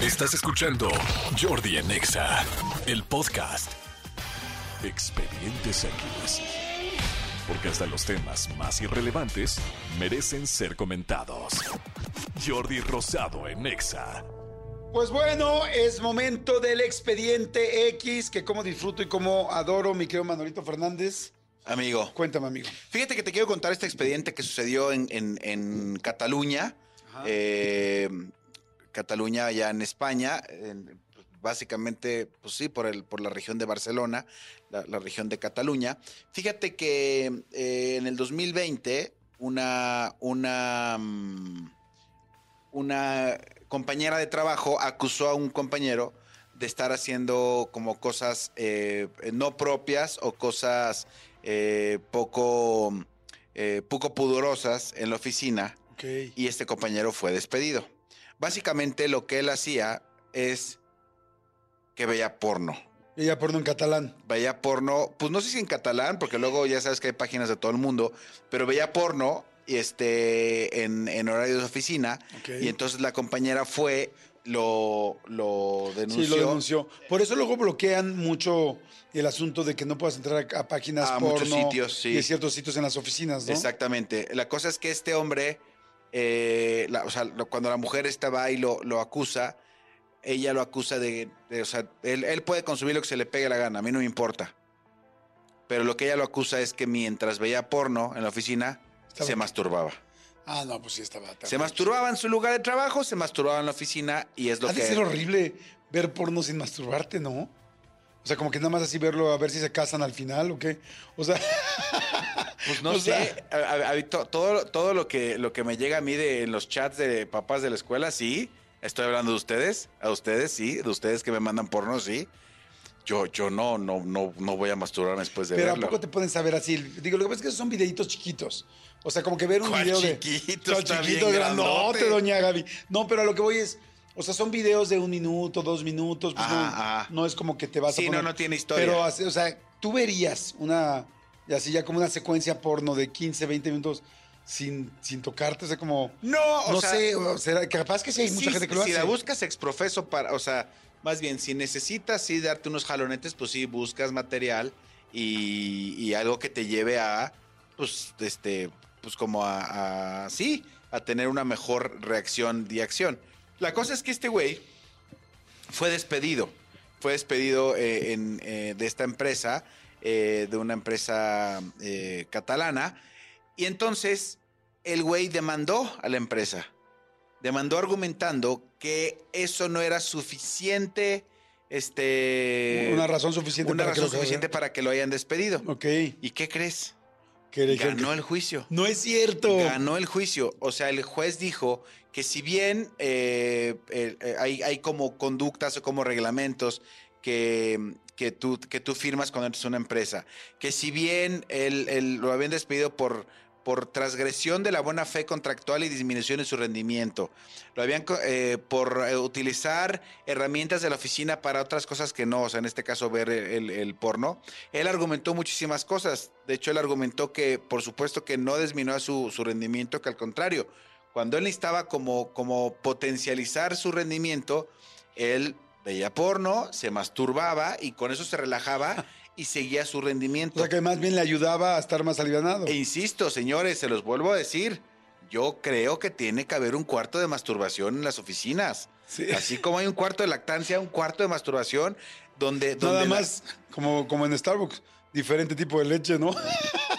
Estás escuchando Jordi en Exa, el podcast. Expedientes X. Porque hasta los temas más irrelevantes merecen ser comentados. Jordi Rosado en Exa. Pues bueno, es momento del expediente X, que como disfruto y como adoro, mi querido Manolito Fernández. Amigo. Cuéntame, amigo. Fíjate que te quiero contar este expediente que sucedió en, en- en Cataluña. Eh, Cataluña, allá en España. en- pues, básicamente, pues sí, por, el, por la región de Barcelona, la, la región de Cataluña. Fíjate que eh, en el 2020, una. una mm, una compañera de trabajo acusó a un compañero de estar haciendo como cosas eh, no propias o cosas eh, poco, eh, poco pudorosas en la oficina y este compañero fue despedido. Básicamente lo que él hacía es que veía porno. Ella porno en catalán. Veía porno, pues no sé si en catalán, porque luego ya sabes que hay páginas de todo el mundo, pero veía porno y este, en, en horario de oficina. Y entonces la compañera fue, lo, lo denunció. Sí, lo denunció. Por eso luego bloquean mucho el asunto de que no puedas entrar a, a páginas A porno muchos sitios, sí. y a ciertos sitios en las oficinas, ¿no? Exactamente. La cosa es que este hombre, eh, la- o sea, lo- cuando la mujer estaba ahí lo, lo acusa, ella lo acusa de, de- o sea, él, él puede consumir lo que se le pegue la gana, a mí no me importa. Pero lo que ella lo acusa es que mientras veía porno en la oficina, Estaba- se masturbaba. Ah, no, pues sí estaba. Se masturbaba en su lugar de trabajo, se masturbaba en la oficina y es lo Ha de que... ser horrible ver porno sin masturbarte, ¿no? O sea, como que nada más así verlo a ver si se casan al final o qué. O sea, Pues no O sé, sea- a- a- a- to- todo, todo lo que lo que me llega a mí de en los chats de papás de la escuela, sí. Estoy hablando de ustedes, a ustedes, sí, de ustedes que me mandan porno, sí. Yo, yo no, no, no, no voy a masturbarme después de pero ¿a verlo. poco te pueden saber así? Digo, lo que pasa es que son videitos chiquitos. O sea, como que ver un ¿Cuál video de. chiquito? ¿Cuál Está chiquito, bien grandote, grandote. doña Gaby. No, pero a lo que voy es. O sea, son videos de un minuto, dos minutos. Pues no, ajá. no es como que te vas Sí, a poner. no, no tiene historia. Pero, o sea, tú verías una. y Así ya como una secuencia porno de 15, 20 minutos sin, sin tocarte. O sea, como. No, o no sea, sé, o sea, capaz que sí hay mucha sí, gente que lo si hace. la buscas exprofeso para, o sea, más bien, si necesitas sí darte unos jalonetes, pues sí, buscas material y, y algo que te lleve a, pues, este, pues como a, a- sí, a tener una mejor reacción y acción. La cosa es que este güey fue despedido, fue despedido eh, en, eh, de esta empresa, eh, de una empresa catalana, y entonces el güey demandó a la empresa demandó argumentando que eso no era suficiente, este... Una razón suficiente una para que razón lo suficiente para que lo hayan despedido. Ok. ¿Y qué crees? Que Ganó que- el juicio. No es cierto. Ganó el juicio. O sea, el juez dijo que si bien eh, eh, hay, hay como conductas o como reglamentos que, que, tú, que tú firmas cuando a una empresa, que si bien él lo habían despedido por, por transgresión de la buena fe contractual y disminución en su rendimiento, lo habían eh, por utilizar herramientas de la oficina para otras cosas que no, o sea, en este caso ver el, el- el porno, él argumentó muchísimas cosas. De hecho, él argumentó que, por supuesto, que no disminuyó su, su rendimiento, que al contrario, cuando él necesitaba como, como potencializar su rendimiento, él veía porno, se masturbaba y con eso se relajaba y seguía su O rendimiento. sea, que más bien le ayudaba a estar más alivianado. E insisto, señores, se los vuelvo a decir. Yo creo que tiene que haber un cuarto de masturbación en las oficinas. Sí. Así como hay un cuarto de lactancia, un cuarto de masturbación, donde. donde Nada la- más como, como en Starbucks. Diferente tipo de leche, ¿no?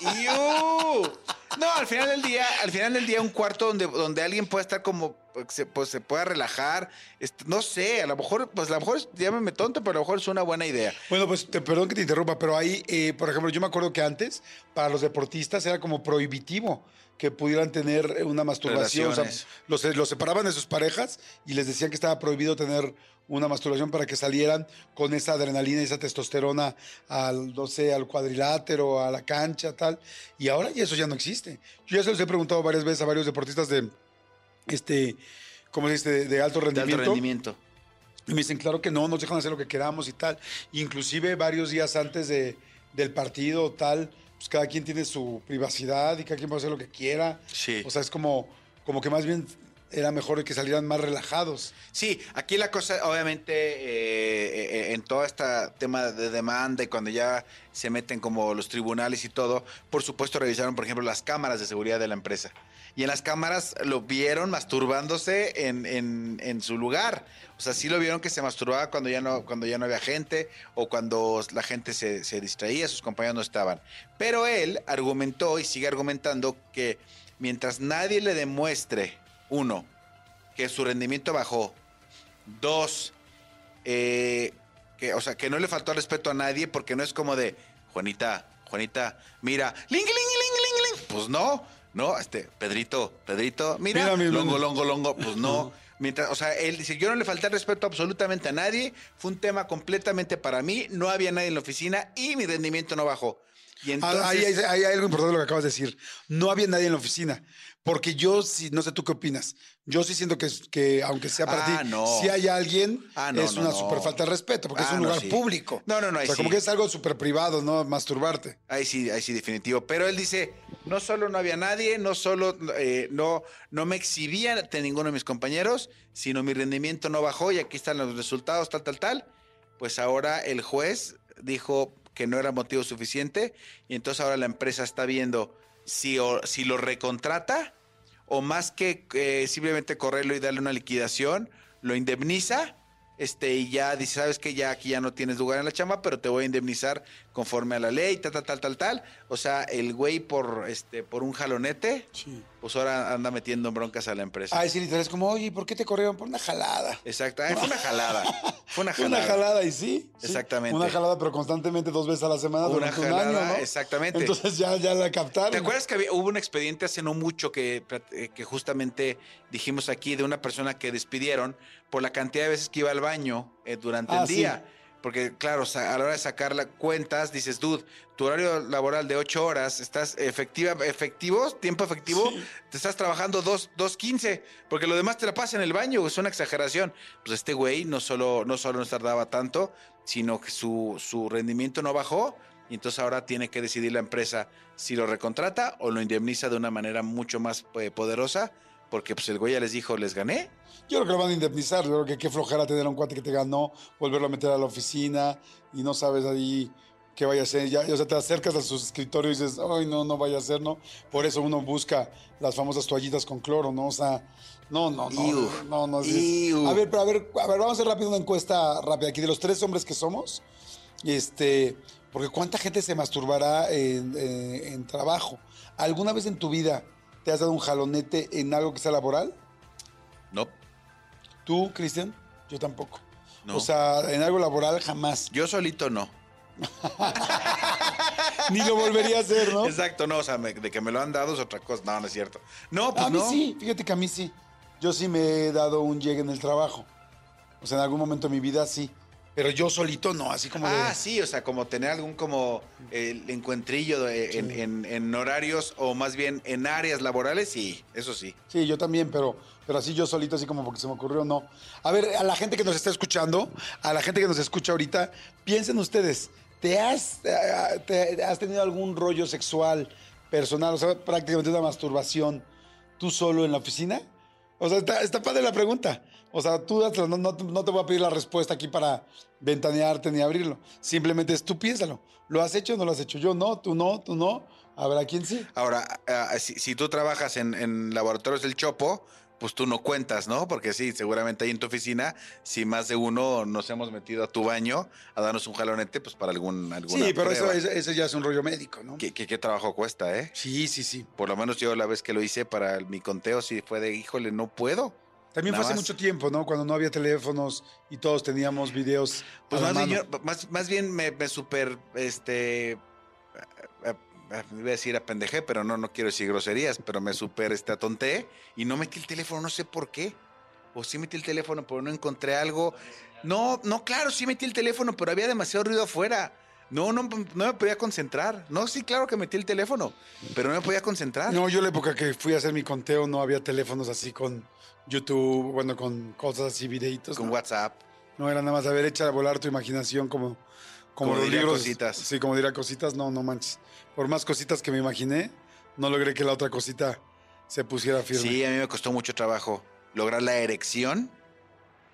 ¡Iu! No, al final del día, al final del día, un cuarto donde, donde alguien pueda estar como, pues, se, pues, se pueda relajar. Este, no sé, a lo mejor, pues a lo mejor, llámeme tonto, pero a lo mejor es una buena idea. Bueno, pues te, perdón que te interrumpa, pero ahí, eh, por ejemplo, yo me acuerdo que antes, para los deportistas era como prohibitivo que pudieran tener una masturbación. O sea, Relaciones. los, los separaban de sus parejas y les decían que estaba prohibido tener una masturbación para que salieran con esa adrenalina y esa testosterona al, no sé, al cuadrilátero, a la cancha, tal. Y ahora ya eso ya no existe. Yo ya se los he preguntado varias veces a varios deportistas de, este, ¿cómo se dice? De, de alto De rendimiento. alto rendimiento. Y me dicen, claro que no, nos dejan hacer lo que queramos y tal. Inclusive varios días antes de, del partido tal, pues cada quien tiene su privacidad y cada quien puede hacer lo que quiera. Sí. O sea, es como, como que más bien era mejor que salieran más relajados. Sí, aquí la cosa, obviamente, eh, eh, en todo este tema de demanda y cuando ya se meten como los tribunales y todo, por supuesto revisaron, por ejemplo, las cámaras de seguridad de la empresa. Y en las cámaras lo vieron masturbándose en, en- en su lugar. O sea, sí lo vieron que se masturbaba cuando ya no, cuando ya no había gente o cuando la gente se, se distraía, sus compañeros no estaban. Pero él argumentó y sigue argumentando que mientras nadie le demuestre, uno, que su rendimiento bajó, dos, eh, que, o sea, que no le faltó respeto a nadie porque no es como de, Juanita, Juanita, mira, ling, ling, ling, ling, ling. Pues no, no, este, Pedrito, Pedrito, mira, Mira, mi- longo, longo, longo, pues no. Mientras, o sea, él dice, yo no le falté respeto absolutamente a nadie, fue un tema completamente para mí, no había nadie en la oficina y mi rendimiento no bajó. Y entonces, Ah, Ahí hay, ahí hay algo importante de lo que acabas de decir. No había nadie en la oficina. Porque yo sí, no sé tú qué opinas. Yo sí siento que, aunque sea para Ah, ti, no. si hay alguien, Ah, no, es no, una super falta de respeto, porque es un lugar sí. público. No, no, no, O sea, como que es algo súper privado, ¿no? Masturbarte. Ahí sí, ahí sí, definitivo. Pero él dice, no solo no había nadie, no solo eh, no, no me exhibía ante ninguno de mis compañeros, sino mi rendimiento no bajó y aquí están los resultados, tal, tal, tal. Pues ahora el juez dijo que no era motivo suficiente y entonces ahora la empresa está viendo si, o- si lo recontrata o más que eh, simplemente correrlo y darle una liquidación, lo indemniza. Este, y ya dice, sabes que ya aquí ya no tienes lugar en la chamba, pero te voy a indemnizar conforme a la ley, tal, tal, tal, tal, tal. O sea, el güey por este, por un jalonete, Sí. pues ahora anda metiendo broncas a la empresa. Ay, sí, literal, es como, oye, ¿por qué te corrieron? Por una jalada. Exacto. Ay, fue una jalada. Fue una Fue jalada. Una jalada, y sí. Exactamente. Una jalada, pero constantemente dos veces a la semana Una durante un jalada, año, ¿no? exactamente. Entonces ya, ya la captaron. ¿Te acuerdas que había- hubo un expediente hace no mucho que, eh, que justamente dijimos aquí de una persona que despidieron por la cantidad de veces que iba al baño eh, durante Ah, el sí. Porque, claro, a la hora de sacar las cuentas, dices, dude, tu horario laboral de ocho horas, estás efectiva, efectivo, tiempo efectivo, Sí. te estás trabajando dos, dos quince, porque lo demás te la pasa en el baño, es una exageración. Pues este güey no solo, no solo no tardaba tanto, sino que su, su rendimiento no bajó, y entonces ahora tiene que decidir la empresa si lo recontrata o lo indemniza de una manera mucho más eh, poderosa, porque pues el güey ya les dijo, les gané. Yo creo que lo van a indemnizar. Yo creo que qué flojera tener a un cuate que te ganó, volverlo a meter a la oficina y no sabes ahí qué vaya a hacer. Ya, o sea, te acercas a su escritorio y dices, ay, no, no vaya a ser, ¿no? Por eso uno busca las famosas toallitas con cloro, ¿no? O sea, no, no, no. Iu. No. A ver, pero a ver, a ver, vamos a hacer rápido una encuesta rápida aquí de los tres hombres que somos. Este, porque cuánta gente se masturbará en, eh, en trabajo. ¿Alguna vez en tu vida te has dado un jalonete en algo que sea laboral? No, ¿Tú, Cristian? Yo tampoco. No. O sea, en algo laboral jamás. yo solito no. Ni lo volvería a hacer, ¿no? Exacto, no, o sea, me- de que me lo han dado es otra cosa. No, no es cierto. No, pues a mí no. sí, fíjate que a mí sí. Yo sí me he dado un llegue en el trabajo. O sea, en algún momento de mi vida sí. Pero yo solito no, así como Ah, de... sí, o sea, como tener algún como el encuentrillo de- en, en- en horarios o más bien en áreas laborales, sí, eso sí. Sí, yo también, pero, pero así yo solito, así como porque se me ocurrió, no. A ver, a la gente que nos está escuchando, a la gente que nos escucha ahorita, piensen ustedes, ¿te has, eh, te- has tenido algún rollo sexual personal, o sea, prácticamente una masturbación, tú solo en la oficina? O sea, está, está padre la pregunta. O sea, tú no, no, te voy a pedir la respuesta aquí para ventanearte ni abrirlo. Simplemente es tú piénsalo. ¿Lo has hecho o no lo has hecho? Yo no, tú no, tú no. Habrá quien sí. Ahora, ah, si, si tú trabajas en, en laboratorios del Chopo, pues tú no cuentas, ¿no? Porque sí, seguramente ahí en tu oficina, si más de uno nos hemos metido a tu baño a darnos un jalonete, pues para algún alguna Sí, pero eso, ese ya es un rollo médico, ¿no? ¿Qué, qué, qué trabajo cuesta, eh? Sí, sí, sí. Por lo menos yo la vez que lo hice para mi conteo, sí fue de, híjole, no puedo. También Nada fue hace más. mucho tiempo, ¿no? Cuando no había teléfonos y todos teníamos videos. Pues más bien, yo- más, más bien me, me super, este, eh, iba a decir apendejé, pero no, no quiero decir groserías, pero me super, este, atonté y no metí el teléfono, no sé por qué. O sí metí el teléfono, pero no encontré algo. No, no, claro, sí metí el teléfono, pero había demasiado ruido afuera. No, no, no me podía concentrar. No, sí, claro que metí el teléfono, pero no me podía concentrar. No, yo la época que fui a hacer mi conteo no había teléfonos así con YouTube, bueno, con cosas así, videitos. Con ¿no? WhatsApp. No, era nada más haber hecho a volar tu imaginación como, como, Como los libros. Cositas. Sí, como diría cositas, no, no manches. Por más cositas que me imaginé, no logré que la otra cosita se pusiera firme. Sí, a mí me costó mucho trabajo. lograr la erección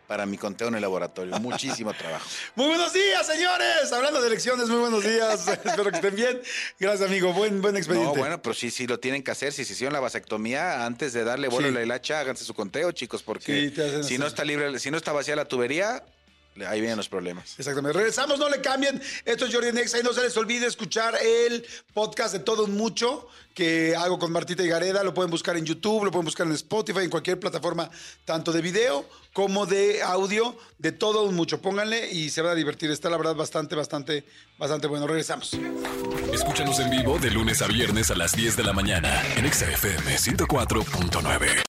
para mi conteo en el laboratorio. Muchísimo trabajo. Muy buenos días, señores. Hablando de elecciones, muy buenos días. Espero que estén bien. Gracias, amigo. Buen, buen expediente. No, bueno, pero sí, sí lo tienen que hacer. Si se hicieron la vasectomía, antes de darle vuelo Sí. a la hilacha, háganse su conteo, chicos, porque Sí, si hacer. no está libre, si no está vacía la tubería, ahí vienen los problemas. Exactamente. Regresamos, no le cambien. Esto es Jordi Nexa y no se les olvide escuchar el podcast de Todo un Mucho que hago con Martita y Gareda. Lo pueden buscar en YouTube, lo pueden buscar en Spotify, en cualquier plataforma, tanto de video como de audio, de Todo un Mucho. Pónganle y se van a divertir. Está la verdad bastante, bastante, bastante bueno. Regresamos. Escúchanos en vivo de lunes a viernes a las 10 de la mañana en Exa FM 104.9.